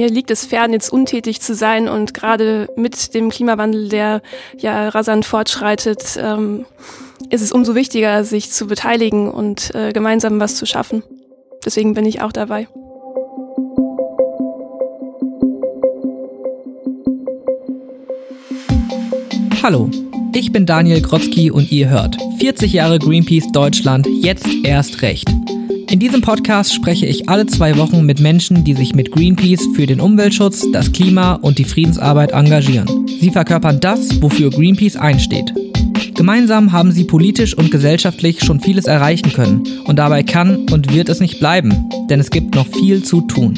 mir liegt es fern, jetzt untätig zu sein und gerade mit dem Klimawandel, der ja rasant fortschreitet, ähm, ist es umso wichtiger, sich zu beteiligen und äh, gemeinsam was zu schaffen. Deswegen bin ich auch dabei. Hallo, ich bin Daniel Grotzky und ihr hört 40 Jahre Greenpeace Deutschland, jetzt erst recht. In diesem Podcast spreche ich alle zwei Wochen mit Menschen, die sich mit Greenpeace für den Umweltschutz, das Klima und die Friedensarbeit engagieren. Sie verkörpern das, wofür Greenpeace einsteht. Gemeinsam haben sie politisch und gesellschaftlich schon vieles erreichen können und dabei kann und wird es nicht bleiben, denn es gibt noch viel zu tun.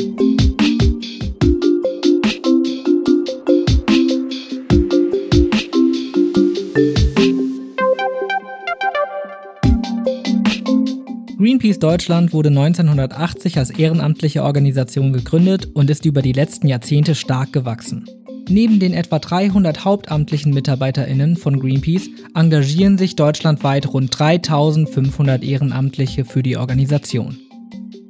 Greenpeace Deutschland wurde 1980 als ehrenamtliche Organisation gegründet und ist über die letzten Jahrzehnte stark gewachsen. Neben den etwa 300 hauptamtlichen MitarbeiterInnen von Greenpeace engagieren sich deutschlandweit rund 3500 Ehrenamtliche für die Organisation.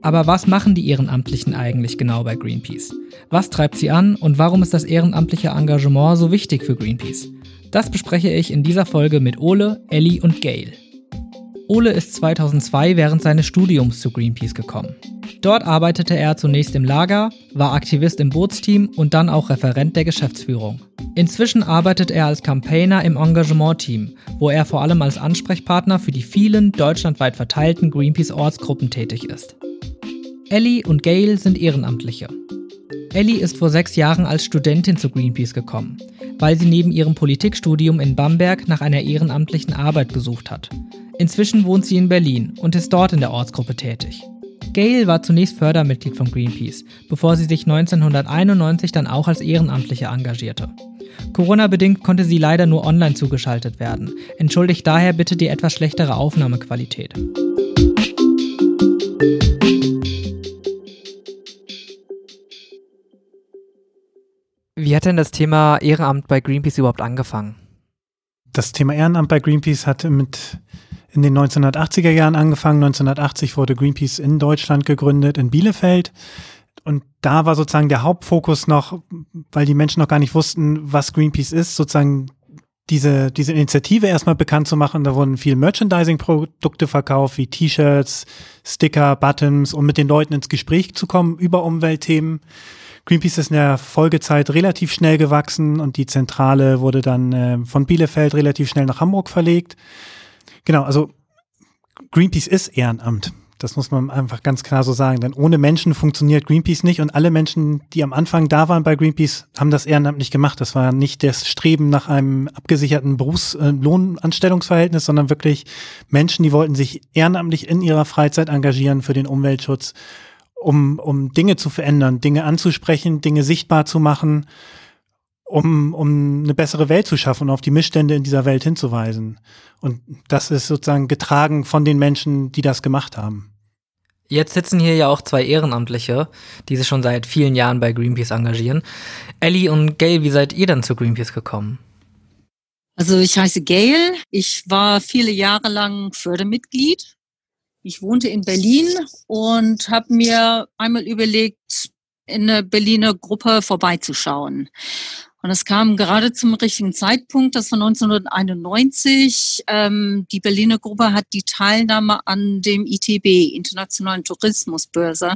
Aber was machen die Ehrenamtlichen eigentlich genau bei Greenpeace? Was treibt sie an und warum ist das ehrenamtliche Engagement so wichtig für Greenpeace? Das bespreche ich in dieser Folge mit Ole, Ellie und Gail. Ole ist 2002 während seines Studiums zu Greenpeace gekommen. Dort arbeitete er zunächst im Lager, war Aktivist im Bootsteam und dann auch Referent der Geschäftsführung. Inzwischen arbeitet er als Campaigner im Engagement-Team, wo er vor allem als Ansprechpartner für die vielen deutschlandweit verteilten Greenpeace-Ortsgruppen tätig ist. Ellie und Gail sind Ehrenamtliche. Ellie ist vor sechs Jahren als Studentin zu Greenpeace gekommen, weil sie neben ihrem Politikstudium in Bamberg nach einer ehrenamtlichen Arbeit gesucht hat. Inzwischen wohnt sie in Berlin und ist dort in der Ortsgruppe tätig. Gail war zunächst Fördermitglied von Greenpeace, bevor sie sich 1991 dann auch als Ehrenamtliche engagierte. Corona-bedingt konnte sie leider nur online zugeschaltet werden. Entschuldigt daher bitte die etwas schlechtere Aufnahmequalität. Wie hat denn das Thema Ehrenamt bei Greenpeace überhaupt angefangen? Das Thema Ehrenamt bei Greenpeace hat mit in den 1980er Jahren angefangen. 1980 wurde Greenpeace in Deutschland gegründet, in Bielefeld. Und da war sozusagen der Hauptfokus noch, weil die Menschen noch gar nicht wussten, was Greenpeace ist, sozusagen diese, diese Initiative erstmal bekannt zu machen. Da wurden viel Merchandising-Produkte verkauft, wie T-Shirts, Sticker, Buttons, um mit den Leuten ins Gespräch zu kommen über Umweltthemen. Greenpeace ist in der Folgezeit relativ schnell gewachsen und die Zentrale wurde dann äh, von Bielefeld relativ schnell nach Hamburg verlegt. Genau, also Greenpeace ist Ehrenamt. Das muss man einfach ganz klar so sagen. Denn ohne Menschen funktioniert Greenpeace nicht und alle Menschen, die am Anfang da waren bei Greenpeace, haben das ehrenamtlich gemacht. Das war nicht das Streben nach einem abgesicherten Berufslohnanstellungsverhältnis, sondern wirklich Menschen, die wollten sich ehrenamtlich in ihrer Freizeit engagieren für den Umweltschutz, um, um Dinge zu verändern, Dinge anzusprechen, Dinge sichtbar zu machen um, um eine bessere Welt zu schaffen und auf die Missstände in dieser Welt hinzuweisen. Und das ist sozusagen getragen von den Menschen, die das gemacht haben. Jetzt sitzen hier ja auch zwei Ehrenamtliche, die sich schon seit vielen Jahren bei Greenpeace engagieren. Ellie und Gail, wie seid ihr dann zu Greenpeace gekommen? Also ich heiße Gail. Ich war viele Jahre lang Fördermitglied. Ich wohnte in Berlin und habe mir einmal überlegt, in eine Berliner Gruppe vorbeizuschauen. Und es kam gerade zum richtigen Zeitpunkt. Das war 1991. Ähm, die Berliner Gruppe hat die Teilnahme an dem ITB, Internationalen Tourismusbörse,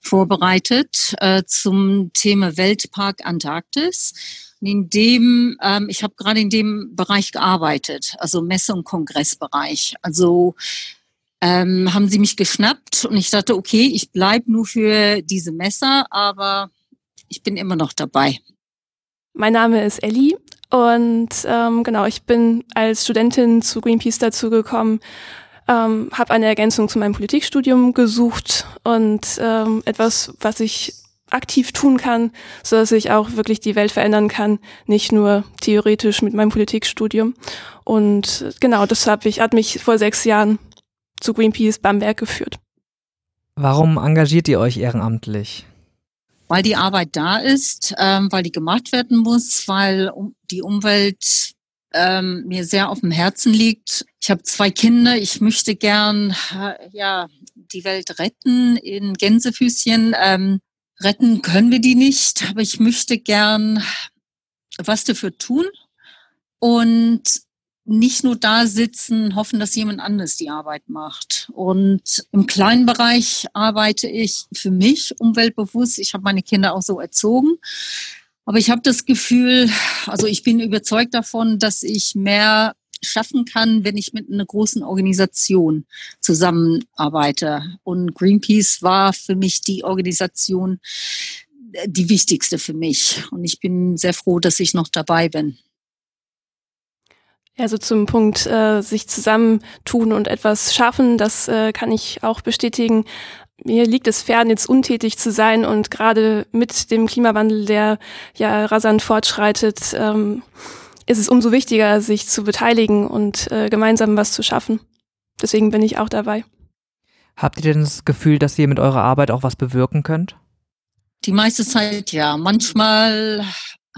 vorbereitet äh, zum Thema Weltpark Antarktis. In dem, ähm, ich habe gerade in dem Bereich gearbeitet, also Messe- und Kongressbereich. Also ähm, haben sie mich geschnappt und ich dachte, okay, ich bleib nur für diese Messer, aber ich bin immer noch dabei. Mein Name ist Ellie und ähm, genau, ich bin als Studentin zu Greenpeace dazugekommen, ähm, habe eine Ergänzung zu meinem Politikstudium gesucht und ähm, etwas, was ich aktiv tun kann, so dass ich auch wirklich die Welt verändern kann, nicht nur theoretisch mit meinem Politikstudium. Und genau, das hab ich, hat mich vor sechs Jahren zu Greenpeace Bamberg geführt. Warum engagiert ihr euch ehrenamtlich? weil die Arbeit da ist, ähm, weil die gemacht werden muss, weil die Umwelt ähm, mir sehr auf dem Herzen liegt. Ich habe zwei Kinder. Ich möchte gern äh, ja die Welt retten in Gänsefüßchen. Ähm, Retten können wir die nicht, aber ich möchte gern was dafür tun und nicht nur da sitzen, hoffen, dass jemand anderes die Arbeit macht. Und im kleinen Bereich arbeite ich für mich umweltbewusst. Ich habe meine Kinder auch so erzogen. Aber ich habe das Gefühl, also ich bin überzeugt davon, dass ich mehr schaffen kann, wenn ich mit einer großen Organisation zusammenarbeite. Und Greenpeace war für mich die Organisation, die wichtigste für mich. Und ich bin sehr froh, dass ich noch dabei bin. Also zum Punkt, äh, sich zusammentun und etwas schaffen, das äh, kann ich auch bestätigen. Mir liegt es fern, jetzt untätig zu sein und gerade mit dem Klimawandel, der ja rasant fortschreitet, ähm, ist es umso wichtiger, sich zu beteiligen und äh, gemeinsam was zu schaffen. Deswegen bin ich auch dabei. Habt ihr denn das Gefühl, dass ihr mit eurer Arbeit auch was bewirken könnt? Die meiste Zeit ja. Manchmal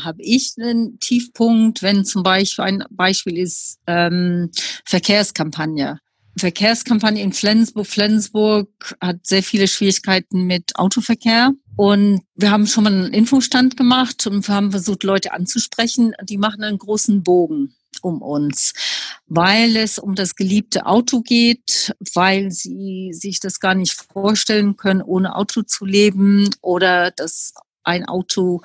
habe ich einen Tiefpunkt, wenn zum Beispiel ein Beispiel ist ähm, Verkehrskampagne. Verkehrskampagne in Flensburg. Flensburg hat sehr viele Schwierigkeiten mit Autoverkehr. Und wir haben schon mal einen Infostand gemacht und wir haben versucht, Leute anzusprechen. Die machen einen großen Bogen um uns, weil es um das geliebte Auto geht, weil sie sich das gar nicht vorstellen können, ohne Auto zu leben oder dass ein Auto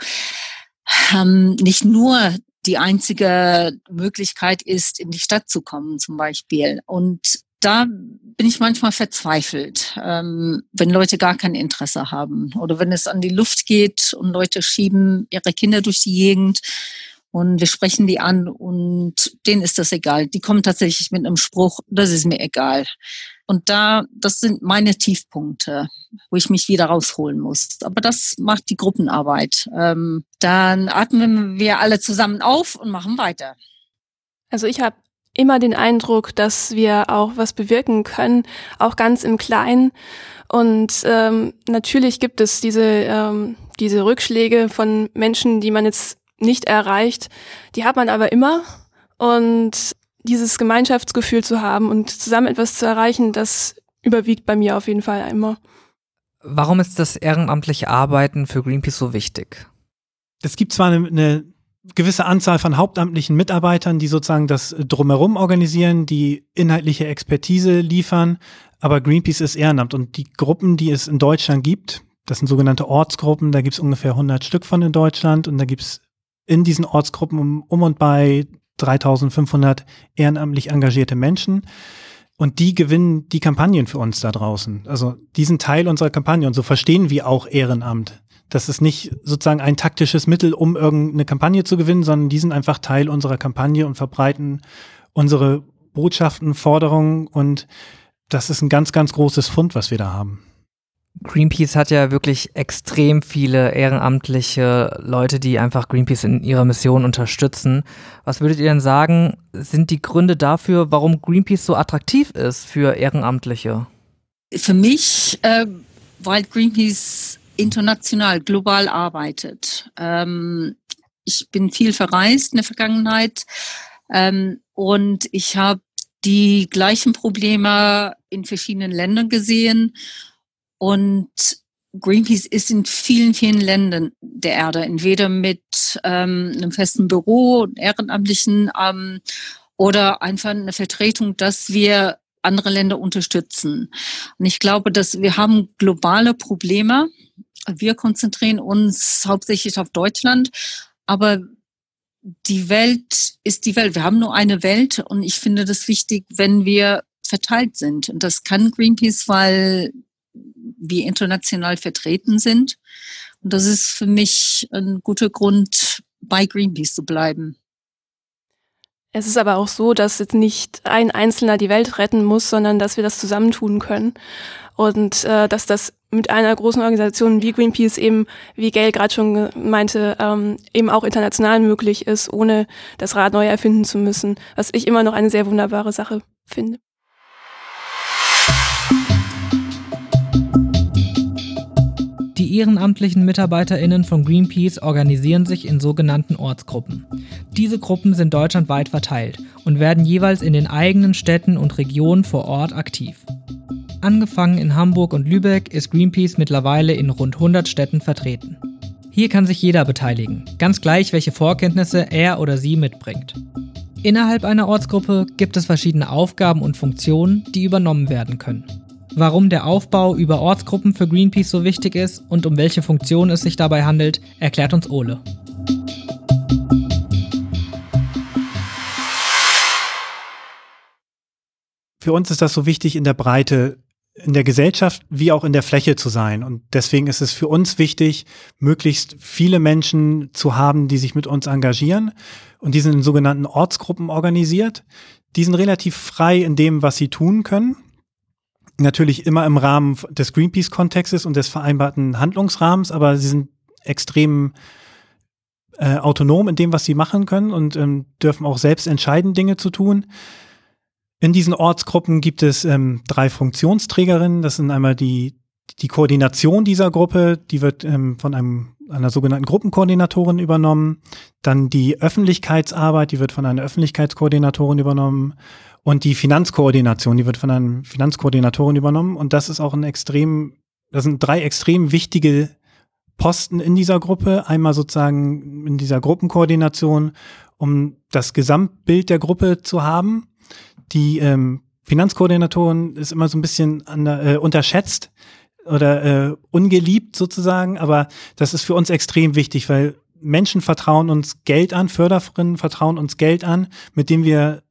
ähm, nicht nur die einzige Möglichkeit ist, in die Stadt zu kommen zum Beispiel. Und da bin ich manchmal verzweifelt, ähm, wenn Leute gar kein Interesse haben oder wenn es an die Luft geht und Leute schieben ihre Kinder durch die Gegend und wir sprechen die an und denen ist das egal. Die kommen tatsächlich mit einem Spruch, das ist mir egal. Und da, das sind meine Tiefpunkte, wo ich mich wieder rausholen muss. Aber das macht die Gruppenarbeit. Ähm, dann atmen wir alle zusammen auf und machen weiter. Also ich habe immer den Eindruck, dass wir auch was bewirken können, auch ganz im Kleinen. Und ähm, natürlich gibt es diese, ähm, diese Rückschläge von Menschen, die man jetzt nicht erreicht. Die hat man aber immer. Und dieses Gemeinschaftsgefühl zu haben und zusammen etwas zu erreichen, das überwiegt bei mir auf jeden Fall immer. Warum ist das ehrenamtliche Arbeiten für Greenpeace so wichtig? Es gibt zwar eine, eine gewisse Anzahl von hauptamtlichen Mitarbeitern, die sozusagen das drumherum organisieren, die inhaltliche Expertise liefern, aber Greenpeace ist Ehrenamt und die Gruppen, die es in Deutschland gibt, das sind sogenannte Ortsgruppen, da gibt es ungefähr 100 Stück von in Deutschland und da gibt es in diesen Ortsgruppen um, um und bei 3500 ehrenamtlich engagierte Menschen. Und die gewinnen die Kampagnen für uns da draußen. Also diesen Teil unserer Kampagne. Und so verstehen wir auch Ehrenamt. Das ist nicht sozusagen ein taktisches Mittel, um irgendeine Kampagne zu gewinnen, sondern die sind einfach Teil unserer Kampagne und verbreiten unsere Botschaften, Forderungen. Und das ist ein ganz, ganz großes Fund, was wir da haben. Greenpeace hat ja wirklich extrem viele ehrenamtliche Leute, die einfach Greenpeace in ihrer Mission unterstützen. Was würdet ihr denn sagen, sind die Gründe dafür, warum Greenpeace so attraktiv ist für Ehrenamtliche? Für mich, äh, weil Greenpeace international, global arbeitet. Ähm, ich bin viel verreist in der Vergangenheit ähm, und ich habe die gleichen Probleme in verschiedenen Ländern gesehen und Greenpeace ist in vielen, vielen Ländern der Erde, entweder mit ähm, einem festen Büro, ehrenamtlichen ähm, oder einfach eine Vertretung, dass wir andere Länder unterstützen. Und ich glaube, dass wir haben globale Probleme. Wir konzentrieren uns hauptsächlich auf Deutschland, aber die Welt ist die Welt. Wir haben nur eine Welt und ich finde das wichtig, wenn wir verteilt sind. Und das kann Greenpeace, weil wir international vertreten sind. Und das ist für mich ein guter Grund, bei Greenpeace zu bleiben. Es ist aber auch so, dass jetzt nicht ein Einzelner die Welt retten muss, sondern dass wir das zusammentun können. Und äh, dass das mit einer großen Organisation wie Greenpeace eben, wie Gail gerade schon meinte, ähm, eben auch international möglich ist, ohne das Rad neu erfinden zu müssen, was ich immer noch eine sehr wunderbare Sache finde. Die ehrenamtlichen MitarbeiterInnen von Greenpeace organisieren sich in sogenannten Ortsgruppen. Diese Gruppen sind deutschlandweit verteilt und werden jeweils in den eigenen Städten und Regionen vor Ort aktiv. Angefangen in Hamburg und Lübeck ist Greenpeace mittlerweile in rund 100 Städten vertreten. Hier kann sich jeder beteiligen, ganz gleich, welche Vorkenntnisse er oder sie mitbringt. Innerhalb einer Ortsgruppe gibt es verschiedene Aufgaben und Funktionen, die übernommen werden können. Warum der Aufbau über Ortsgruppen für Greenpeace so wichtig ist und um welche Funktion es sich dabei handelt, erklärt uns Ole. Für uns ist das so wichtig, in der Breite in der Gesellschaft wie auch in der Fläche zu sein. Und deswegen ist es für uns wichtig, möglichst viele Menschen zu haben, die sich mit uns engagieren. Und die sind in sogenannten Ortsgruppen organisiert. Die sind relativ frei in dem, was sie tun können. Natürlich immer im Rahmen des Greenpeace-Kontextes und des vereinbarten Handlungsrahmens, aber sie sind extrem äh, autonom in dem, was sie machen können und ähm, dürfen auch selbst entscheiden, Dinge zu tun. In diesen Ortsgruppen gibt es ähm, drei Funktionsträgerinnen. Das sind einmal die, die Koordination dieser Gruppe, die wird ähm, von einem, einer sogenannten Gruppenkoordinatorin übernommen. Dann die Öffentlichkeitsarbeit, die wird von einer Öffentlichkeitskoordinatorin übernommen. Und die Finanzkoordination, die wird von einer Finanzkoordinatorin übernommen. Und das ist auch ein extrem, das sind drei extrem wichtige Posten in dieser Gruppe. Einmal sozusagen in dieser Gruppenkoordination, um das Gesamtbild der Gruppe zu haben die ähm, Finanzkoordinatorin ist immer so ein bisschen an, äh, unterschätzt oder äh, ungeliebt sozusagen, aber das ist für uns extrem wichtig, weil Menschen vertrauen uns Geld an, Förderinnen vertrauen uns Geld an, mit dem wir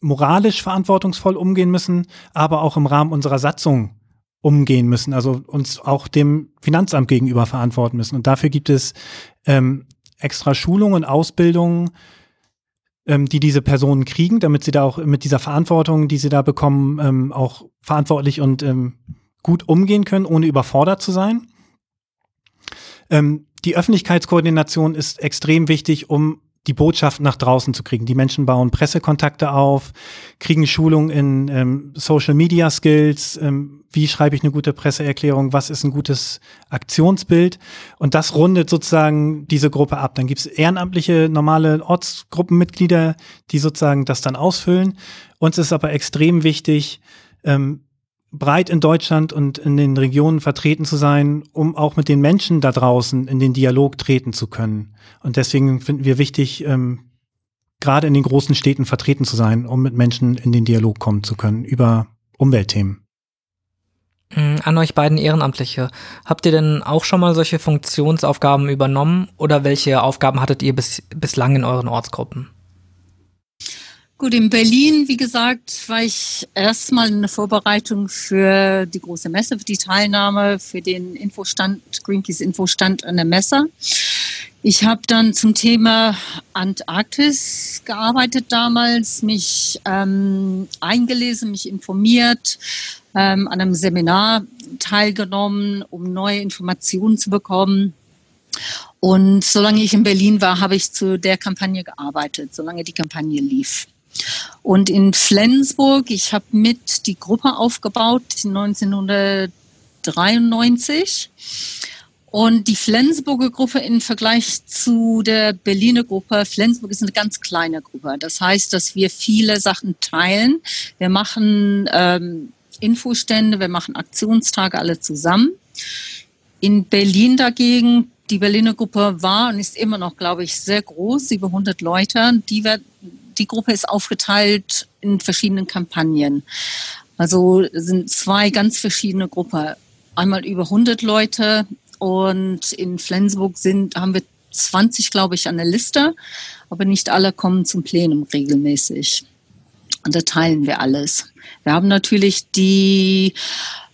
moralisch verantwortungsvoll umgehen müssen, aber auch im Rahmen unserer Satzung umgehen müssen, also uns auch dem Finanzamt gegenüber verantworten müssen. Und dafür gibt es ähm, extra Schulungen, Ausbildungen, ähm, die diese Personen kriegen, damit sie da auch mit dieser Verantwortung, die sie da bekommen, ähm, auch verantwortlich und ähm, gut umgehen können, ohne überfordert zu sein. Ähm, die Öffentlichkeitskoordination ist extrem wichtig, um die Botschaft nach draußen zu kriegen. Die Menschen bauen Pressekontakte auf, kriegen Schulung in ähm, Social Media Skills, ähm, wie schreibe ich eine gute Presseerklärung, was ist ein gutes Aktionsbild. Und das rundet sozusagen diese Gruppe ab. Dann gibt es ehrenamtliche, normale Ortsgruppenmitglieder, die sozusagen das dann ausfüllen. Uns ist aber extrem wichtig, ähm, breit in Deutschland und in den Regionen vertreten zu sein, um auch mit den Menschen da draußen in den Dialog treten zu können. Und deswegen finden wir wichtig, ähm, gerade in den großen Städten vertreten zu sein, um mit Menschen in den Dialog kommen zu können über Umweltthemen. Mm, an euch beiden Ehrenamtliche. Habt ihr denn auch schon mal solche Funktionsaufgaben übernommen oder welche Aufgaben hattet ihr bis, bislang in euren Ortsgruppen? Gut, in Berlin, wie gesagt, war ich erstmal in der Vorbereitung für die große Messe, für die Teilnahme, für den Infostand, Greenpeace Infostand an der Messe. Ich habe dann zum Thema Antarktis gearbeitet damals, mich ähm, eingelesen, mich informiert, ähm, an einem Seminar teilgenommen, um neue Informationen zu bekommen. Und solange ich in Berlin war, habe ich zu der Kampagne gearbeitet, solange die Kampagne lief. Und in Flensburg, ich habe mit die Gruppe aufgebaut 1993. Und die Flensburger Gruppe im Vergleich zu der Berliner Gruppe, Flensburg ist eine ganz kleine Gruppe. Das heißt, dass wir viele Sachen teilen. Wir machen ähm, Infostände, wir machen Aktionstage alle zusammen. In Berlin dagegen, die Berliner Gruppe war und ist immer noch, glaube ich, sehr groß, über 100 Leute. Die wird die Gruppe ist aufgeteilt in verschiedenen Kampagnen. Also sind zwei ganz verschiedene Gruppen. Einmal über 100 Leute und in Flensburg sind, haben wir 20, glaube ich, an der Liste, aber nicht alle kommen zum Plenum regelmäßig. Und da teilen wir alles. Wir haben natürlich die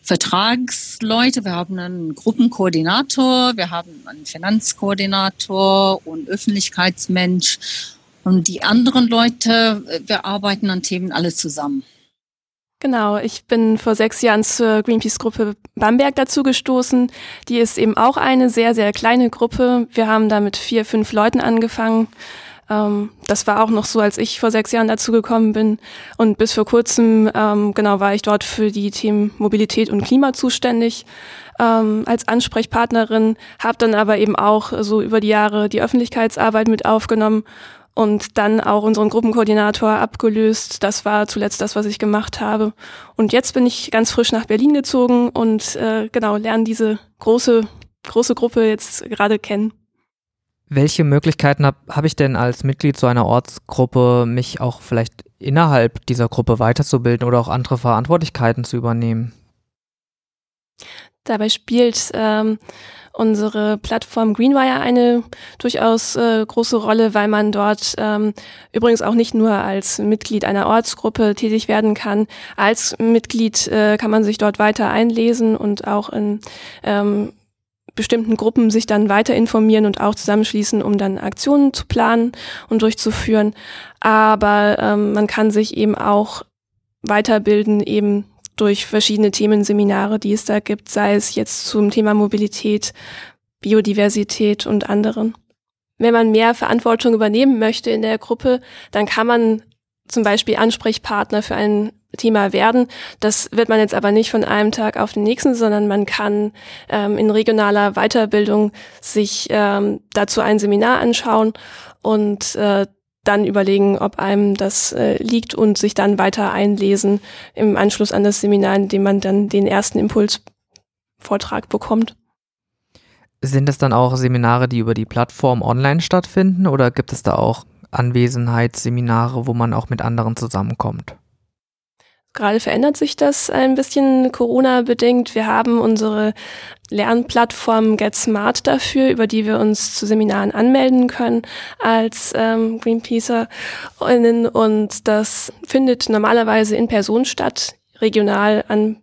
Vertragsleute, wir haben einen Gruppenkoordinator, wir haben einen Finanzkoordinator und Öffentlichkeitsmensch und die anderen Leute, äh, wir arbeiten an Themen alle zusammen. Genau, ich bin vor sechs Jahren zur Greenpeace-Gruppe Bamberg dazu gestoßen. Die ist eben auch eine sehr, sehr kleine Gruppe. Wir haben da mit vier, fünf Leuten angefangen. Ähm, das war auch noch so, als ich vor sechs Jahren dazu gekommen bin. Und bis vor kurzem, ähm, genau, war ich dort für die Themen Mobilität und Klima zuständig ähm, als Ansprechpartnerin, habe dann aber eben auch so über die Jahre die Öffentlichkeitsarbeit mit aufgenommen und dann auch unseren Gruppenkoordinator abgelöst. Das war zuletzt das, was ich gemacht habe. Und jetzt bin ich ganz frisch nach Berlin gezogen und äh, genau lerne diese große große Gruppe jetzt gerade kennen. Welche Möglichkeiten habe hab ich denn als Mitglied so einer Ortsgruppe, mich auch vielleicht innerhalb dieser Gruppe weiterzubilden oder auch andere Verantwortlichkeiten zu übernehmen? Dabei spielt ähm, unsere Plattform Greenwire eine durchaus äh, große Rolle, weil man dort ähm, übrigens auch nicht nur als Mitglied einer Ortsgruppe tätig werden kann. Als Mitglied äh, kann man sich dort weiter einlesen und auch in ähm, bestimmten Gruppen sich dann weiter informieren und auch zusammenschließen, um dann Aktionen zu planen und durchzuführen. Aber ähm, man kann sich eben auch weiterbilden, eben durch verschiedene Themenseminare, die es da gibt, sei es jetzt zum Thema Mobilität, Biodiversität und anderen. Wenn man mehr Verantwortung übernehmen möchte in der Gruppe, dann kann man zum Beispiel Ansprechpartner für ein Thema werden. Das wird man jetzt aber nicht von einem Tag auf den nächsten, sondern man kann ähm, in regionaler Weiterbildung sich ähm, dazu ein Seminar anschauen und äh, dann überlegen, ob einem das äh, liegt und sich dann weiter einlesen im Anschluss an das Seminar, in dem man dann den ersten Impulsvortrag bekommt. Sind es dann auch Seminare, die über die Plattform online stattfinden oder gibt es da auch Anwesenheitsseminare, wo man auch mit anderen zusammenkommt? Gerade verändert sich das ein bisschen Corona-bedingt. Wir haben unsere Lernplattform Get Smart dafür, über die wir uns zu Seminaren anmelden können als ähm, GreenpeacerInnen. Und das findet normalerweise in Person statt, regional an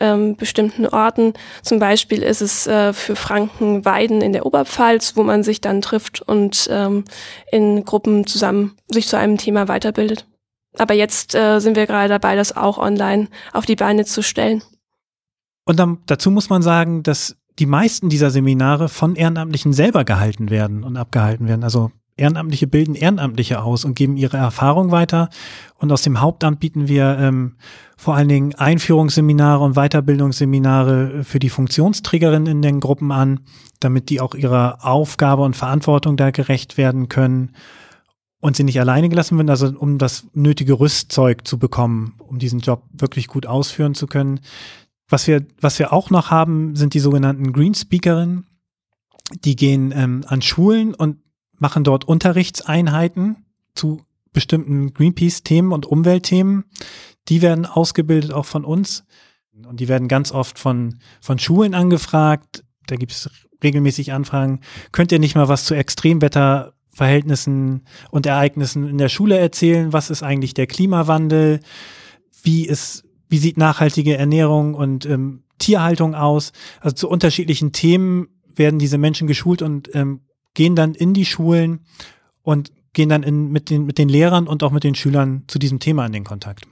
ähm, bestimmten Orten. Zum Beispiel ist es äh, für Frankenweiden in der Oberpfalz, wo man sich dann trifft und ähm, in Gruppen zusammen sich zu einem Thema weiterbildet. Aber jetzt äh, sind wir gerade dabei, das auch online auf die Beine zu stellen. Und dann, dazu muss man sagen, dass die meisten dieser Seminare von Ehrenamtlichen selber gehalten werden und abgehalten werden. Also Ehrenamtliche bilden Ehrenamtliche aus und geben ihre Erfahrung weiter. Und aus dem Hauptamt bieten wir ähm, vor allen Dingen Einführungsseminare und Weiterbildungsseminare für die Funktionsträgerinnen in den Gruppen an, damit die auch ihrer Aufgabe und Verantwortung da gerecht werden können und sie nicht alleine gelassen werden, also um das nötige Rüstzeug zu bekommen, um diesen Job wirklich gut ausführen zu können. Was wir, was wir auch noch haben, sind die sogenannten Green Speakerinnen. Die gehen ähm, an Schulen und machen dort Unterrichtseinheiten zu bestimmten Greenpeace-Themen und Umweltthemen. Die werden ausgebildet auch von uns und die werden ganz oft von, von Schulen angefragt. Da gibt es regelmäßig Anfragen. Könnt ihr nicht mal was zu Extremwetter Verhältnissen und Ereignissen in der Schule erzählen. Was ist eigentlich der Klimawandel? Wie ist, wie sieht nachhaltige Ernährung und ähm, Tierhaltung aus? Also zu unterschiedlichen Themen werden diese Menschen geschult und ähm, gehen dann in die Schulen und gehen dann in, mit, den, mit den Lehrern und auch mit den Schülern zu diesem Thema in den Kontakt.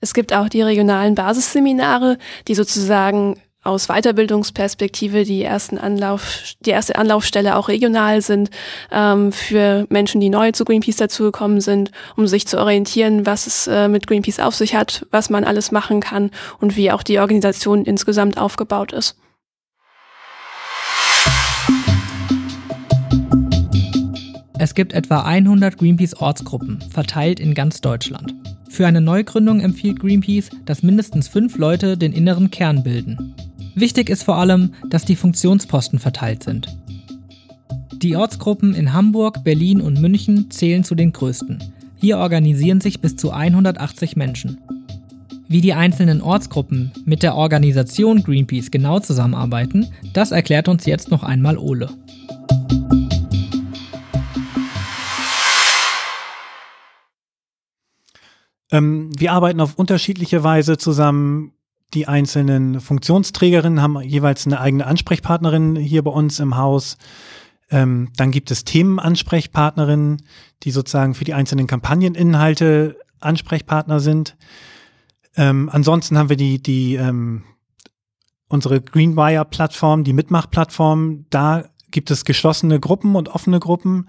Es gibt auch die regionalen Basisseminare, die sozusagen aus Weiterbildungsperspektive die ersten Anlauf, die erste Anlaufstelle auch regional sind ähm, für Menschen, die neu zu Greenpeace dazugekommen sind, um sich zu orientieren, was es äh, mit Greenpeace auf sich hat, was man alles machen kann und wie auch die Organisation insgesamt aufgebaut ist. Es gibt etwa 100 Greenpeace-Ortsgruppen, verteilt in ganz Deutschland. Für eine Neugründung empfiehlt Greenpeace, dass mindestens fünf Leute den inneren Kern bilden. Wichtig ist vor allem, dass die Funktionsposten verteilt sind. Die Ortsgruppen in Hamburg, Berlin und München zählen zu den größten. Hier organisieren sich bis zu 180 Menschen. Wie die einzelnen Ortsgruppen mit der Organisation Greenpeace genau zusammenarbeiten, das erklärt uns jetzt noch einmal Ole. Ähm, wir arbeiten auf unterschiedliche Weise zusammen die einzelnen Funktionsträgerinnen haben jeweils eine eigene Ansprechpartnerin hier bei uns im Haus. Ähm, dann gibt es Themenansprechpartnerinnen, die sozusagen für die einzelnen Kampagneninhalte Ansprechpartner sind. Ähm, ansonsten haben wir die, die ähm, unsere Greenwire-Plattform, die Mitmach-Plattform. Da gibt es geschlossene Gruppen und offene Gruppen,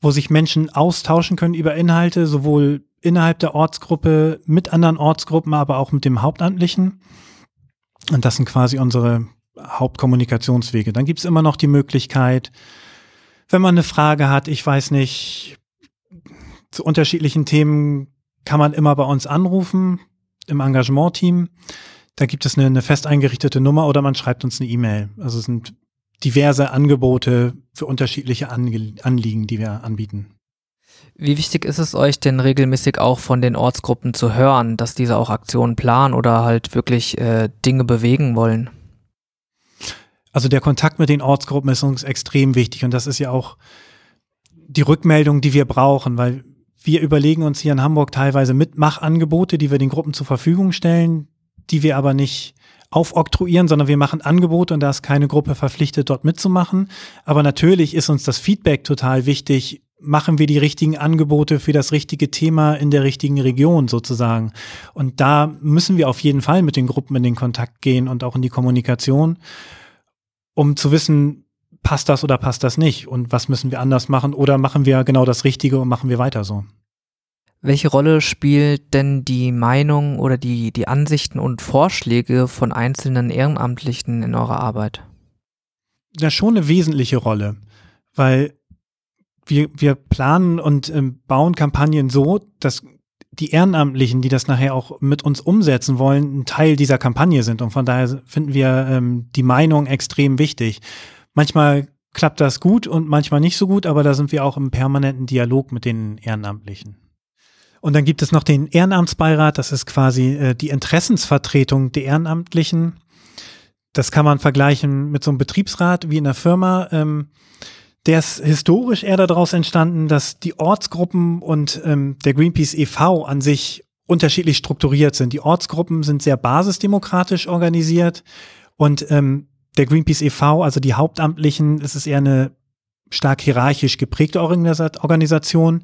wo sich Menschen austauschen können über Inhalte, sowohl innerhalb der Ortsgruppe mit anderen Ortsgruppen, aber auch mit dem Hauptamtlichen. Und das sind quasi unsere Hauptkommunikationswege. Dann gibt es immer noch die Möglichkeit, wenn man eine Frage hat, ich weiß nicht, Zu unterschiedlichen Themen kann man immer bei uns anrufen im Engagement-Team. Da gibt es eine, eine fest eingerichtete Nummer oder man schreibt uns eine E-Mail. Also es sind diverse Angebote für unterschiedliche Anliegen, die wir anbieten. Wie wichtig ist es euch denn regelmäßig auch von den Ortsgruppen zu hören, dass diese auch Aktionen planen oder halt wirklich äh, Dinge bewegen wollen? Also der Kontakt mit den Ortsgruppen ist uns extrem wichtig und das ist ja auch die Rückmeldung, die wir brauchen, weil wir überlegen uns hier in Hamburg teilweise Mitmachangebote, die wir den Gruppen zur Verfügung stellen, die wir aber nicht aufoktroyieren, sondern wir machen Angebote und da ist keine Gruppe verpflichtet, dort mitzumachen. Aber natürlich ist uns das Feedback total wichtig. Machen wir die richtigen Angebote für das richtige Thema in der richtigen Region sozusagen? Und da müssen wir auf jeden Fall mit den Gruppen in den Kontakt gehen und auch in die Kommunikation, um zu wissen, passt das oder passt das nicht und was müssen wir anders machen oder machen wir genau das Richtige und machen wir weiter so. Welche Rolle spielt denn die Meinung oder die, die Ansichten und Vorschläge von einzelnen Ehrenamtlichen in eurer Arbeit? Ja, schon eine wesentliche Rolle, weil wir, wir planen und ähm, bauen Kampagnen so, dass die Ehrenamtlichen, die das nachher auch mit uns umsetzen wollen, ein Teil dieser Kampagne sind. Und von daher finden wir ähm, die Meinung extrem wichtig. Manchmal klappt das gut und manchmal nicht so gut, aber da sind wir auch im permanenten Dialog mit den Ehrenamtlichen. Und dann gibt es noch den Ehrenamtsbeirat, das ist quasi äh, die Interessensvertretung der Ehrenamtlichen. Das kann man vergleichen mit so einem Betriebsrat wie in der Firma. Ähm, der ist historisch eher daraus entstanden, dass die Ortsgruppen und ähm, der Greenpeace e.V. an sich unterschiedlich strukturiert sind. Die Ortsgruppen sind sehr basisdemokratisch organisiert und ähm, der Greenpeace e.V., also die Hauptamtlichen, es ist eher eine stark hierarchisch geprägte Organisation.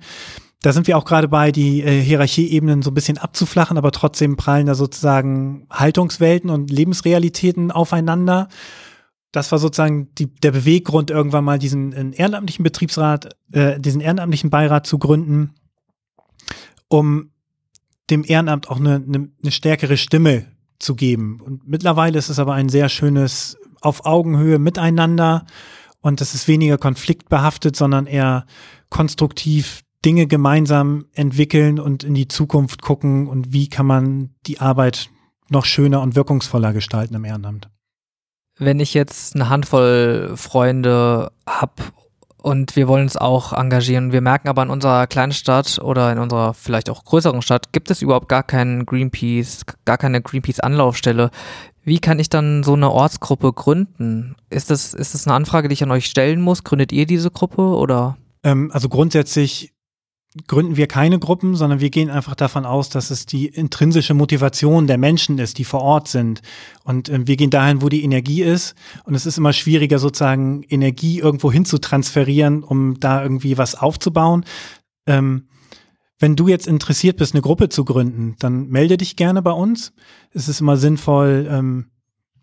Da sind wir auch gerade bei, die äh, Hierarchieebenen so ein bisschen abzuflachen, aber trotzdem prallen da sozusagen Haltungswelten und Lebensrealitäten aufeinander. Das war sozusagen die, der Beweggrund, irgendwann mal diesen äh, ehrenamtlichen Betriebsrat, äh, diesen ehrenamtlichen Beirat zu gründen, um dem Ehrenamt auch eine, eine, eine stärkere Stimme zu geben. Und mittlerweile ist es aber ein sehr schönes auf Augenhöhe miteinander und es ist weniger konfliktbehaftet, sondern eher konstruktiv Dinge gemeinsam entwickeln und in die Zukunft gucken und wie kann man die Arbeit noch schöner und wirkungsvoller gestalten im Ehrenamt. Wenn ich jetzt eine Handvoll Freunde habe und wir wollen uns auch engagieren, wir merken aber in unserer kleinen Stadt oder in unserer vielleicht auch größeren Stadt gibt es überhaupt gar keinen Greenpeace, gar keine Greenpeace-Anlaufstelle. Wie kann ich dann so eine Ortsgruppe gründen? Ist das, ist das eine Anfrage, die ich an euch stellen muss? Gründet ihr diese Gruppe oder? Ähm, also grundsätzlich gründen wir keine Gruppen, sondern wir gehen einfach davon aus, dass es die intrinsische Motivation der Menschen ist, die vor Ort sind. Und äh, wir gehen dahin, wo die Energie ist. Und es ist immer schwieriger, sozusagen Energie irgendwo hin zu transferieren, um da irgendwie was aufzubauen. Ähm, wenn du jetzt interessiert bist, eine Gruppe zu gründen, dann melde dich gerne bei uns. Es ist immer sinnvoll, ähm,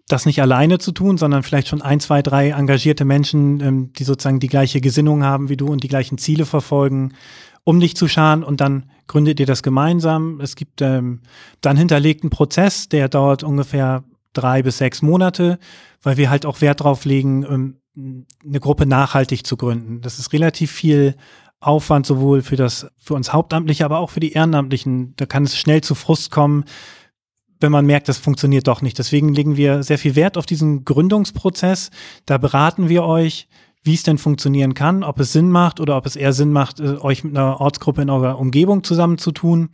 das nicht alleine zu tun, sondern vielleicht schon ein, zwei, drei engagierte Menschen, ähm, die sozusagen die gleiche Gesinnung haben wie du und die gleichen Ziele verfolgen, um dich zu scharen und dann gründet ihr das gemeinsam. Es gibt ähm, dann hinterlegten Prozess, der dauert ungefähr drei bis sechs Monate, weil wir halt auch Wert drauf legen, ähm, eine Gruppe nachhaltig zu gründen. Das ist relativ viel Aufwand sowohl für das, für uns Hauptamtliche, aber auch für die Ehrenamtlichen. Da kann es schnell zu Frust kommen, wenn man merkt, das funktioniert doch nicht. Deswegen legen wir sehr viel Wert auf diesen Gründungsprozess. Da beraten wir euch, wie es denn funktionieren kann, ob es Sinn macht oder ob es eher Sinn macht, äh, euch mit einer Ortsgruppe in eurer Umgebung zusammenzutun.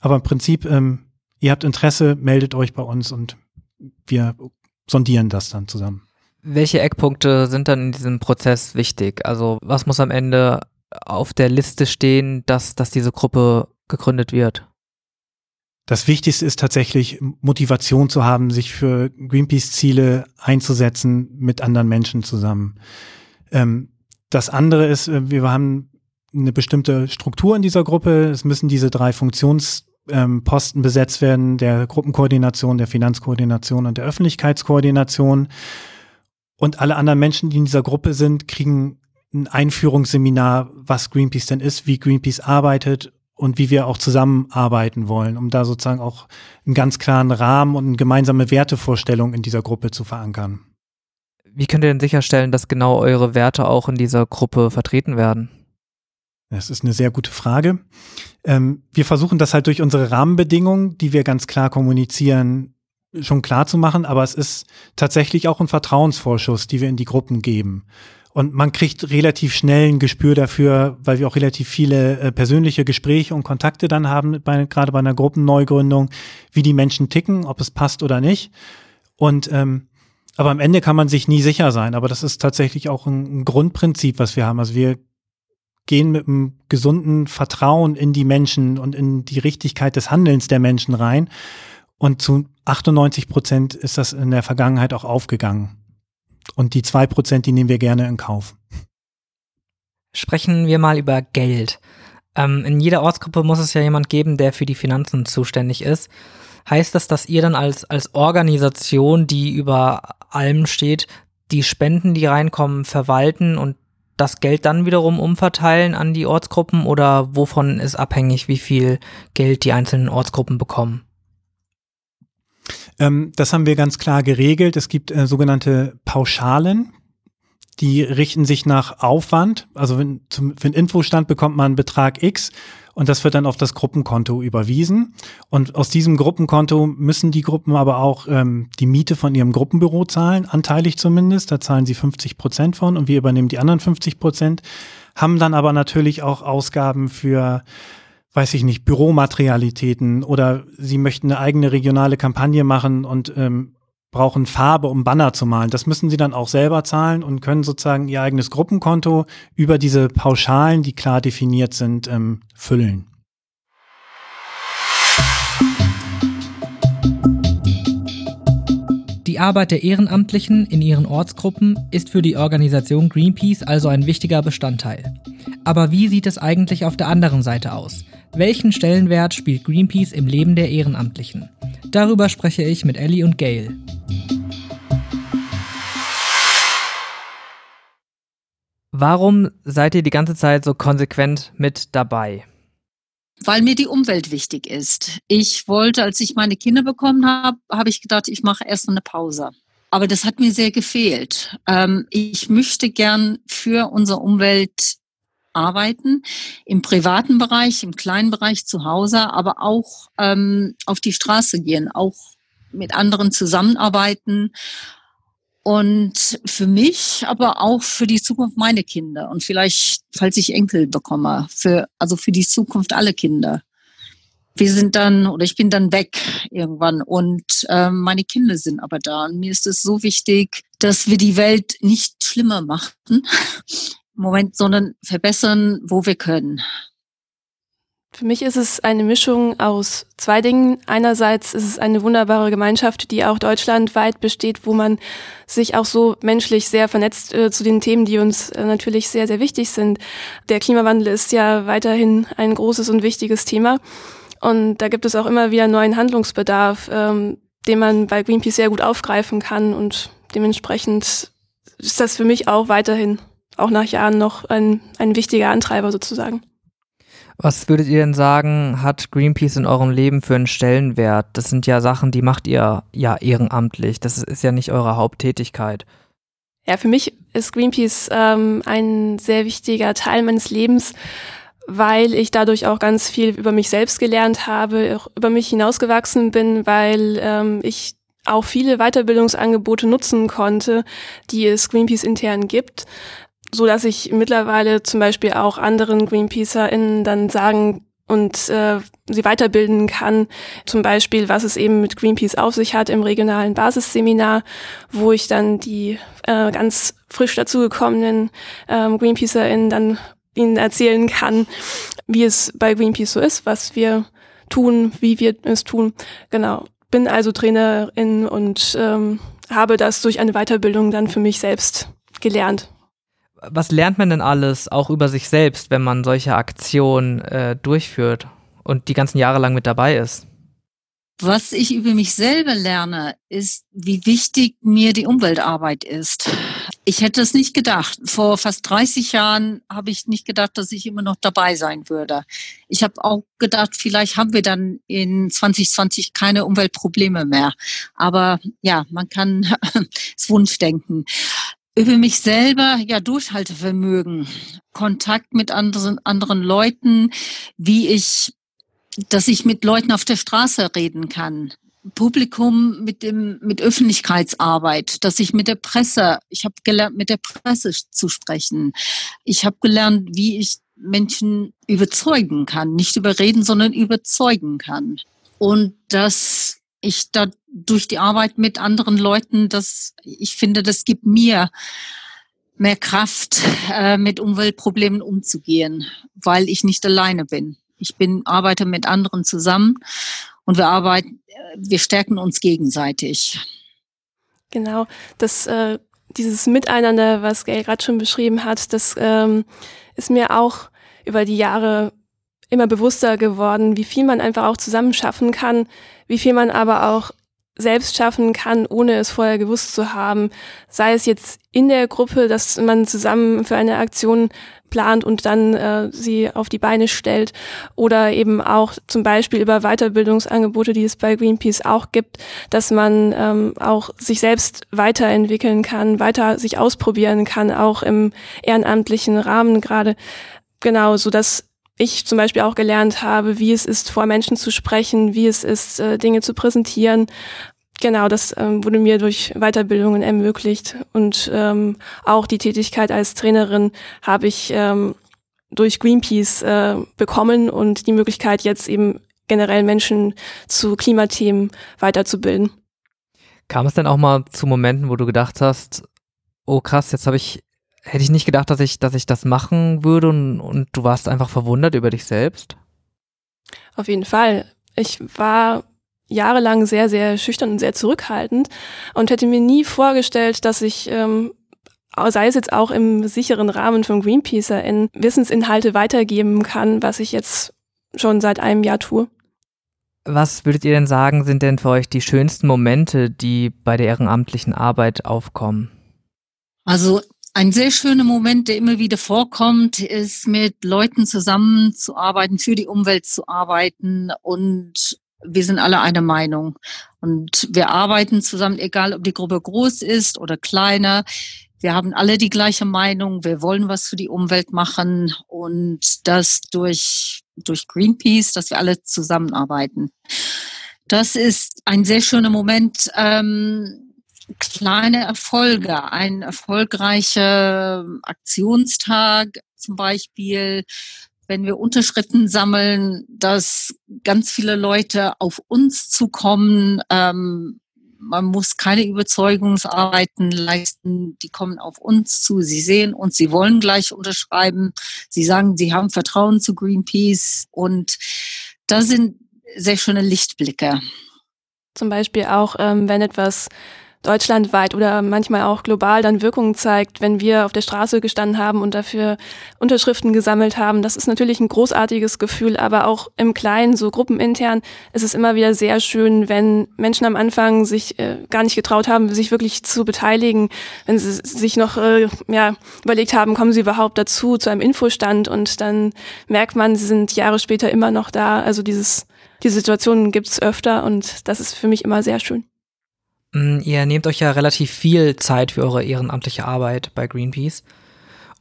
Aber im Prinzip, ähm, ihr habt Interesse, meldet euch bei uns und wir sondieren das dann zusammen. Welche Eckpunkte sind dann in diesem Prozess wichtig? Also was muss am Ende auf der Liste stehen, dass, dass diese Gruppe gegründet wird? Das Wichtigste ist tatsächlich Motivation zu haben, sich für Greenpeace-Ziele einzusetzen mit anderen Menschen zusammen. Ähm, das andere ist, äh, wir haben eine bestimmte Struktur in dieser Gruppe. Es müssen diese drei Funktionsposten ähm, besetzt werden, der Gruppenkoordination, der Finanzkoordination und der Öffentlichkeitskoordination. Und alle anderen Menschen, die in dieser Gruppe sind, kriegen ein Einführungsseminar, was Greenpeace denn ist, wie Greenpeace arbeitet und wie wir auch zusammenarbeiten wollen, um da sozusagen auch einen ganz klaren Rahmen und eine gemeinsame Wertevorstellung in dieser Gruppe zu verankern. Wie könnt ihr denn sicherstellen, dass genau eure Werte auch in dieser Gruppe vertreten werden? Das ist eine sehr gute Frage. Ähm, wir versuchen das halt durch unsere Rahmenbedingungen, die wir ganz klar kommunizieren, schon klar zu machen, aber es ist tatsächlich auch ein Vertrauensvorschuss, die wir in die Gruppen geben. Und man kriegt relativ schnell ein Gespür dafür, weil wir auch relativ viele äh, persönliche Gespräche und Kontakte dann haben, bei, gerade bei einer Gruppenneugründung, wie die Menschen ticken, ob es passt oder nicht. Und ähm, aber am Ende kann man sich nie sicher sein. Aber das ist tatsächlich auch ein, Grundprinzip, was wir haben. Also wir gehen mit einem gesunden Vertrauen in die Menschen und in die Richtigkeit des Handelns der Menschen rein. Und zu 98 Prozent ist das in der Vergangenheit auch aufgegangen. Und die zwei Prozent, die nehmen wir gerne in Kauf. Sprechen wir mal über Geld. Ähm, in jeder Ortsgruppe muss es ja jemand geben, der für die Finanzen zuständig ist. Heißt das, dass ihr dann als, als Organisation, die über allem steht, die Spenden, die reinkommen, verwalten und das Geld dann wiederum umverteilen an die Ortsgruppen oder wovon ist abhängig, wie viel Geld die einzelnen Ortsgruppen bekommen? Ähm, das haben wir ganz klar geregelt. Es gibt äh, sogenannte Pauschalen. Die richten sich nach Aufwand. Also wenn, zum, für einen Infostand bekommt man einen Betrag X und das wird dann auf das Gruppenkonto überwiesen. Und aus diesem Gruppenkonto müssen die Gruppen aber auch ähm, die Miete von ihrem Gruppenbüro zahlen, anteilig zumindest. Da zahlen sie 50 Prozent von und wir übernehmen die anderen 50 Prozent. Haben dann aber natürlich auch Ausgaben für weiß ich nicht, Büromaterialitäten oder sie möchten eine eigene regionale Kampagne machen und ähm, brauchen Farbe, um Banner zu malen. Das müssen sie dann auch selber zahlen und können sozusagen ihr eigenes Gruppenkonto über diese Pauschalen, die klar definiert sind, ähm, füllen. Die Arbeit der Ehrenamtlichen in ihren Ortsgruppen ist für die Organisation Greenpeace also ein wichtiger Bestandteil. Aber wie sieht es eigentlich auf der anderen Seite aus? Welchen Stellenwert spielt Greenpeace im Leben der Ehrenamtlichen? Darüber spreche ich mit Ellie und Gail. Warum seid ihr die ganze Zeit so konsequent mit dabei? Weil mir die Umwelt wichtig ist. Ich wollte, als ich meine Kinder bekommen habe, habe ich gedacht, ich mache erst eine Pause. Aber das hat mir sehr gefehlt. Ähm, ich möchte gern für unsere Umwelt arbeiten, im privaten Bereich, im kleinen Bereich zu Hause, aber auch ähm, auf die Straße gehen, auch mit anderen zusammenarbeiten. Und für mich, aber auch für die Zukunft meine Kinder und vielleicht, falls ich Enkel bekomme, für, also für die Zukunft alle Kinder. Wir sind dann, oder ich bin dann weg irgendwann und äh, meine Kinder sind aber da. Und mir ist es so wichtig, dass wir die Welt nicht schlimmer machen, Moment, sondern verbessern, wo wir können. Für mich ist es eine Mischung aus zwei Dingen. Einerseits ist es eine wunderbare Gemeinschaft, die auch deutschlandweit besteht, wo man sich auch so menschlich sehr vernetzt äh, zu den Themen, die uns äh, natürlich sehr, sehr wichtig sind. Der Klimawandel ist ja weiterhin ein großes und wichtiges Thema. Und da gibt es auch immer wieder neuen Handlungsbedarf, ähm, den man bei Greenpeace sehr gut aufgreifen kann. Und dementsprechend ist das für mich auch weiterhin auch nach Jahren noch ein, ein wichtiger Antreiber sozusagen. Was würdet ihr denn sagen, hat Greenpeace in eurem Leben für einen Stellenwert? Das sind ja Sachen, die macht ihr ja ehrenamtlich. Das ist ja nicht eure Haupttätigkeit. Ja, für mich ist Greenpeace ähm, ein sehr wichtiger Teil meines Lebens, weil ich dadurch auch ganz viel über mich selbst gelernt habe, auch über mich hinausgewachsen bin, weil ähm, ich auch viele Weiterbildungsangebote nutzen konnte, die es Greenpeace intern gibt so dass ich mittlerweile zum Beispiel auch anderen GreenpeacerInnen dann sagen und äh, sie weiterbilden kann, zum Beispiel, was es eben mit Greenpeace auf sich hat im regionalen Basisseminar, wo ich dann die äh, ganz frisch dazugekommenen ähm, GreenpeacerInnen dann ihnen erzählen kann, wie es bei Greenpeace so ist, was wir tun, wie wir es tun. Genau. Bin also Trainerin und ähm, habe das durch eine Weiterbildung dann für mich selbst gelernt was lernt man denn alles auch über sich selbst, wenn man solche Aktionen äh, durchführt und die ganzen Jahre lang mit dabei ist? Was ich über mich selber lerne, ist, wie wichtig mir die Umweltarbeit ist. Ich hätte es nicht gedacht. Vor fast 30 Jahren habe ich nicht gedacht, dass ich immer noch dabei sein würde. Ich habe auch gedacht, vielleicht haben wir dann in 2020 keine Umweltprobleme mehr. Aber ja, man kann es Wunschdenken. Über mich selber, ja, Durchhaltevermögen, Kontakt mit anderen, anderen Leuten, wie ich, dass ich mit Leuten auf der Straße reden kann. Publikum mit dem, mit Öffentlichkeitsarbeit, dass ich mit der Presse, ich habe gelernt, mit der Presse zu sprechen. Ich habe gelernt, wie ich Menschen überzeugen kann, nicht überreden, sondern überzeugen kann. Und dass ich da durch die Arbeit mit anderen Leuten, dass ich finde, das gibt mir mehr Kraft, äh, mit Umweltproblemen umzugehen, weil ich nicht alleine bin. Ich bin, arbeite mit anderen zusammen und wir arbeiten, wir stärken uns gegenseitig. Genau, das, äh, dieses Miteinander, was Gail gerade schon beschrieben hat, das ähm, ist mir auch über die Jahre immer bewusster geworden, wie viel man einfach auch zusammen schaffen kann, wie viel man aber auch selbst schaffen kann, ohne es vorher gewusst zu haben. Sei es jetzt in der Gruppe, dass man zusammen für eine Aktion plant und dann äh, sie auf die Beine stellt oder eben auch zum Beispiel über Weiterbildungsangebote, die es bei Greenpeace auch gibt, dass man ähm, auch sich selbst weiterentwickeln kann, weiter sich ausprobieren kann, auch im ehrenamtlichen Rahmen gerade. Genau, so dass ich zum Beispiel auch gelernt habe, wie es ist, vor Menschen zu sprechen, wie es ist, äh, Dinge zu präsentieren. Genau, das ähm, wurde mir durch Weiterbildungen ermöglicht. Und ähm, auch die Tätigkeit als Trainerin habe ich ähm, durch Greenpeace äh, bekommen und die Möglichkeit, jetzt eben generell Menschen zu Klimathemen weiterzubilden. Kam es denn auch mal zu Momenten, wo du gedacht hast, oh krass, jetzt habe ich hätte ich nicht gedacht, dass ich, dass ich das machen würde und, und du warst einfach verwundert über dich selbst? Auf jeden Fall. Ich war jahrelang sehr, sehr schüchtern und sehr zurückhaltend und hätte mir nie vorgestellt, dass ich, ähm, sei es jetzt auch im sicheren Rahmen von Greenpeace, in Wissensinhalte weitergeben kann, was ich jetzt schon seit einem Jahr tue. Was würdet ihr denn sagen, sind denn für euch die schönsten Momente, die bei der ehrenamtlichen Arbeit aufkommen? Also ein sehr schöner Moment, der immer wieder vorkommt, ist mit Leuten zusammenzuarbeiten, für die Umwelt zu arbeiten und wir sind alle einer Meinung. Und wir arbeiten zusammen, egal ob die Gruppe groß ist oder kleiner. Wir haben alle die gleiche Meinung. Wir wollen was für die Umwelt machen und das durch, durch Greenpeace, dass wir alle zusammenarbeiten. Das ist ein sehr schöner Moment. Ähm, kleine Erfolge, ein erfolgreicher Aktionstag zum Beispiel, wenn wir Unterschriften sammeln, dass ganz viele Leute auf uns zukommen. Ähm, man muss keine Überzeugungsarbeiten leisten, die kommen auf uns zu, sie sehen uns, sie wollen gleich unterschreiben, sie sagen, sie haben Vertrauen zu Greenpeace und da sind sehr schöne Lichtblicke. Zum Beispiel auch, ähm, wenn etwas deutschlandweit oder manchmal auch global dann Wirkungen zeigt, wenn wir auf der Straße gestanden haben und dafür Unterschriften gesammelt haben. Das ist natürlich ein großartiges Gefühl, aber auch im Kleinen, so gruppenintern, ist es immer wieder sehr schön, wenn Menschen am Anfang sich äh, gar nicht getraut haben, sich wirklich zu beteiligen, wenn sie sich noch äh, ja, überlegt haben, kommen sie überhaupt dazu zu einem Infostand und dann merkt man, sie sind Jahre später immer noch da. Also dieses, diese Situationen gibt es öfter und das ist für mich immer sehr schön. Mm, ihr nehmt euch ja relativ viel Zeit für eure ehrenamtliche Arbeit bei Greenpeace.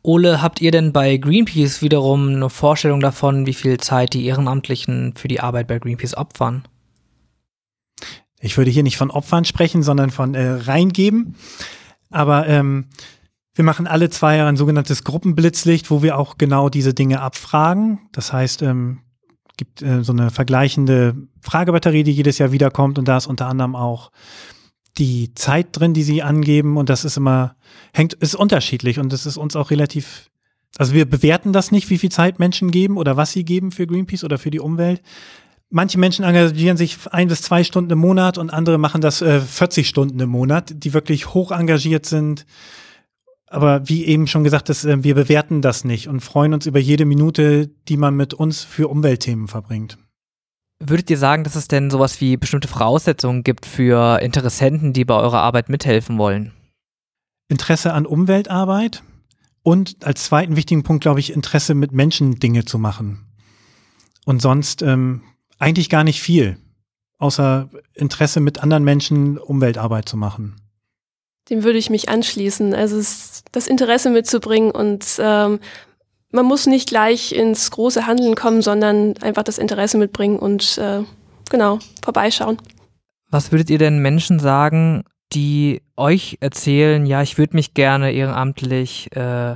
Ole, habt ihr denn bei Greenpeace wiederum eine Vorstellung davon, wie viel Zeit die Ehrenamtlichen für die Arbeit bei Greenpeace opfern? Ich würde hier nicht von Opfern sprechen, sondern von äh, reingeben. Aber ähm, wir machen alle zwei Jahre ein sogenanntes Gruppenblitzlicht, wo wir auch genau diese Dinge abfragen. Das heißt, ähm, gibt äh, so eine vergleichende Fragebatterie, die jedes Jahr wiederkommt und da ist unter anderem auch die Zeit drin, die sie angeben und das ist immer, hängt, ist unterschiedlich und das ist uns auch relativ, also wir bewerten das nicht, wie viel Zeit Menschen geben oder was sie geben für Greenpeace oder für die Umwelt. Manche Menschen engagieren sich ein bis zwei Stunden im Monat und andere machen das äh, 40 Stunden im Monat, die wirklich hoch engagiert sind. Aber wie eben schon gesagt, das, äh, wir bewerten das nicht und freuen uns über jede Minute, die man mit uns für Umweltthemen verbringt. Würdet ihr sagen, dass es denn sowas wie bestimmte Voraussetzungen gibt für Interessenten, die bei eurer Arbeit mithelfen wollen? Interesse an Umweltarbeit und als zweiten wichtigen Punkt, glaube ich, Interesse mit Menschen Dinge zu machen. Und sonst ähm, eigentlich gar nicht viel, außer Interesse mit anderen Menschen Umweltarbeit zu machen. Dem würde ich mich anschließen. Also das Interesse mitzubringen und ähm, man muss nicht gleich ins große Handeln kommen, sondern einfach das Interesse mitbringen und äh, genau vorbeischauen. Was würdet ihr denn Menschen sagen, die euch erzählen, ja, ich würde mich gerne ehrenamtlich, äh,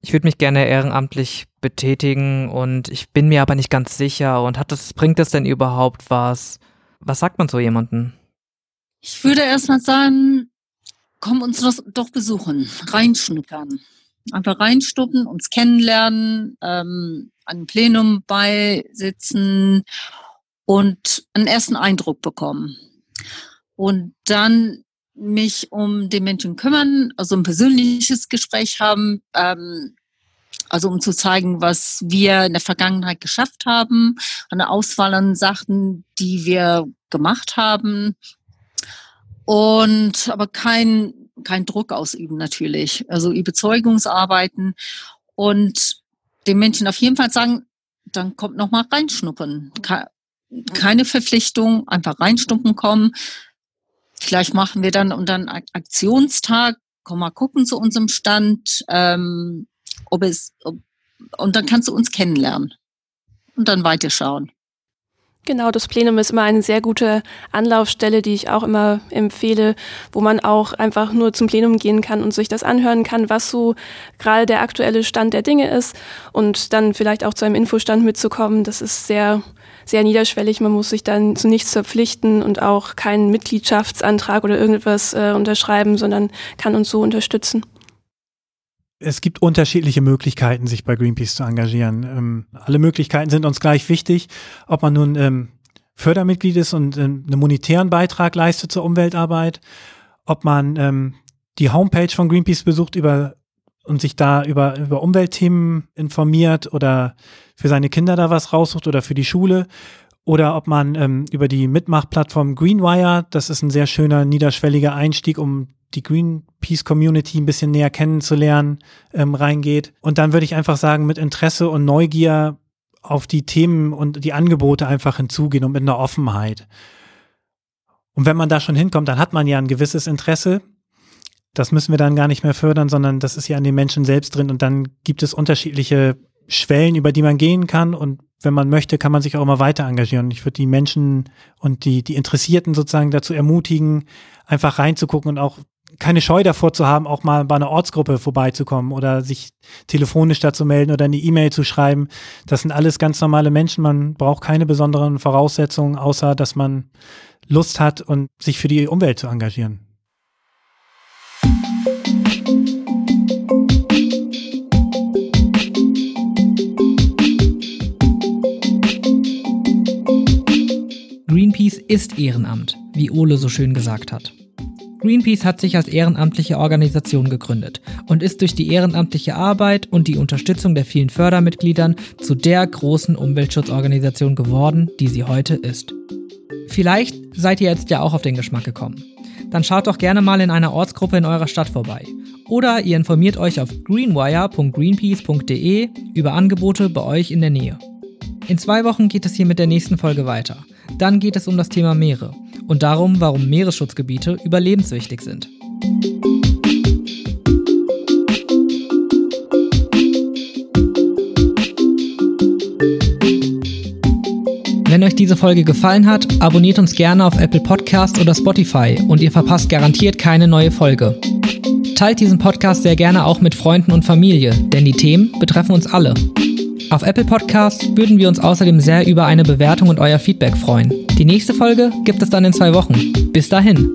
ich würde mich gerne ehrenamtlich betätigen und ich bin mir aber nicht ganz sicher und hat das, bringt das denn überhaupt was? Was sagt man so jemanden? Ich würde erstmal sagen, komm uns doch, doch besuchen, reinschnuppern. Einfach reinstuppen, uns kennenlernen, ähm, an Plenum beisitzen und einen ersten Eindruck bekommen. Und dann mich um den Menschen kümmern, also ein persönliches Gespräch haben, ähm, also um zu zeigen, was wir in der Vergangenheit geschafft haben, eine Auswahl an Sachen, die wir gemacht haben. Und aber kein, kein Druck ausüben natürlich. Also Überzeugungsarbeiten und den Menschen auf jeden Fall sagen, dann kommt noch mal reinschnuppern. Keine Verpflichtung, einfach reinstuppen kommen. Vielleicht machen wir dann und dann Aktionstag, komm mal gucken zu unserem Stand, ähm, ob es, ob, und dann kannst du uns kennenlernen und dann weiterschauen. Genau, das Plenum ist immer eine sehr gute Anlaufstelle, die ich auch immer empfehle, wo man auch einfach nur zum Plenum gehen kann und sich das anhören kann, was so gerade der aktuelle Stand der Dinge ist und dann vielleicht auch zu einem Infostand mitzukommen. Das ist sehr, sehr niederschwellig. Man muss sich dann zu nichts verpflichten und auch keinen Mitgliedschaftsantrag oder irgendwas äh, unterschreiben, sondern kann uns so unterstützen es gibt unterschiedliche Möglichkeiten, sich bei Greenpeace zu engagieren. Ähm, alle Möglichkeiten sind uns gleich wichtig, ob man nun ähm, Fördermitglied ist und ähm, einen monetären Beitrag leistet zur Umweltarbeit, ob man ähm, die Homepage von Greenpeace besucht über und sich da über, über Umweltthemen informiert oder für seine Kinder da was raussucht oder für die Schule oder ob man ähm, über die Mitmachplattform Greenwire, das ist ein sehr schöner niederschwelliger Einstieg, um die Greenpeace-Community ein bisschen näher kennenzulernen, ähm, reingeht. Und dann würde ich einfach sagen, mit Interesse und Neugier auf die Themen und die Angebote einfach hinzugehen und mit einer Offenheit. Und wenn man da schon hinkommt, dann hat man ja ein gewisses Interesse. Das müssen wir dann gar nicht mehr fördern, sondern das ist ja an den Menschen selbst drin. Und dann gibt es unterschiedliche Schwellen, über die man gehen kann. Und wenn man möchte, kann man sich auch immer weiter engagieren. Und ich würde die Menschen und die, die Interessierten sozusagen dazu ermutigen, einfach reinzugucken und auch keine Scheu davor zu haben, auch mal bei einer Ortsgruppe vorbeizukommen oder sich telefonisch dazu melden oder eine E-Mail zu schreiben. Das sind alles ganz normale Menschen. Man braucht keine besonderen Voraussetzungen, außer dass man Lust hat und sich für die Umwelt zu engagieren. Greenpeace ist Ehrenamt, wie Ole so schön gesagt hat. Greenpeace hat sich als ehrenamtliche Organisation gegründet und ist durch die ehrenamtliche Arbeit und die Unterstützung der vielen Fördermitgliedern zu der großen Umweltschutzorganisation geworden, die sie heute ist. Vielleicht seid ihr jetzt ja auch auf den Geschmack gekommen. Dann schaut doch gerne mal in einer Ortsgruppe in eurer Stadt vorbei. Oder ihr informiert euch auf greenwire.greenpeace.de über Angebote bei euch in der Nähe. In zwei Wochen geht es hier mit der nächsten Folge weiter. Dann geht es um das Thema Meere und darum, warum Meeresschutzgebiete überlebenswichtig sind. Wenn euch diese Folge gefallen hat, abonniert uns gerne auf Apple Podcast oder Spotify und ihr verpasst garantiert keine neue Folge. Teilt diesen Podcast sehr gerne auch mit Freunden und Familie, denn die Themen betreffen uns alle. Auf Apple Podcast würden wir uns außerdem sehr über eine Bewertung und euer Feedback freuen. Die nächste Folge gibt es dann in zwei Wochen. Bis dahin.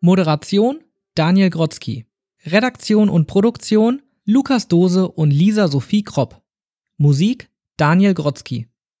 Moderation Daniel Grotzky. Redaktion und Produktion Lukas Dose und Lisa Sophie Kropp. Musik Daniel Grotzky.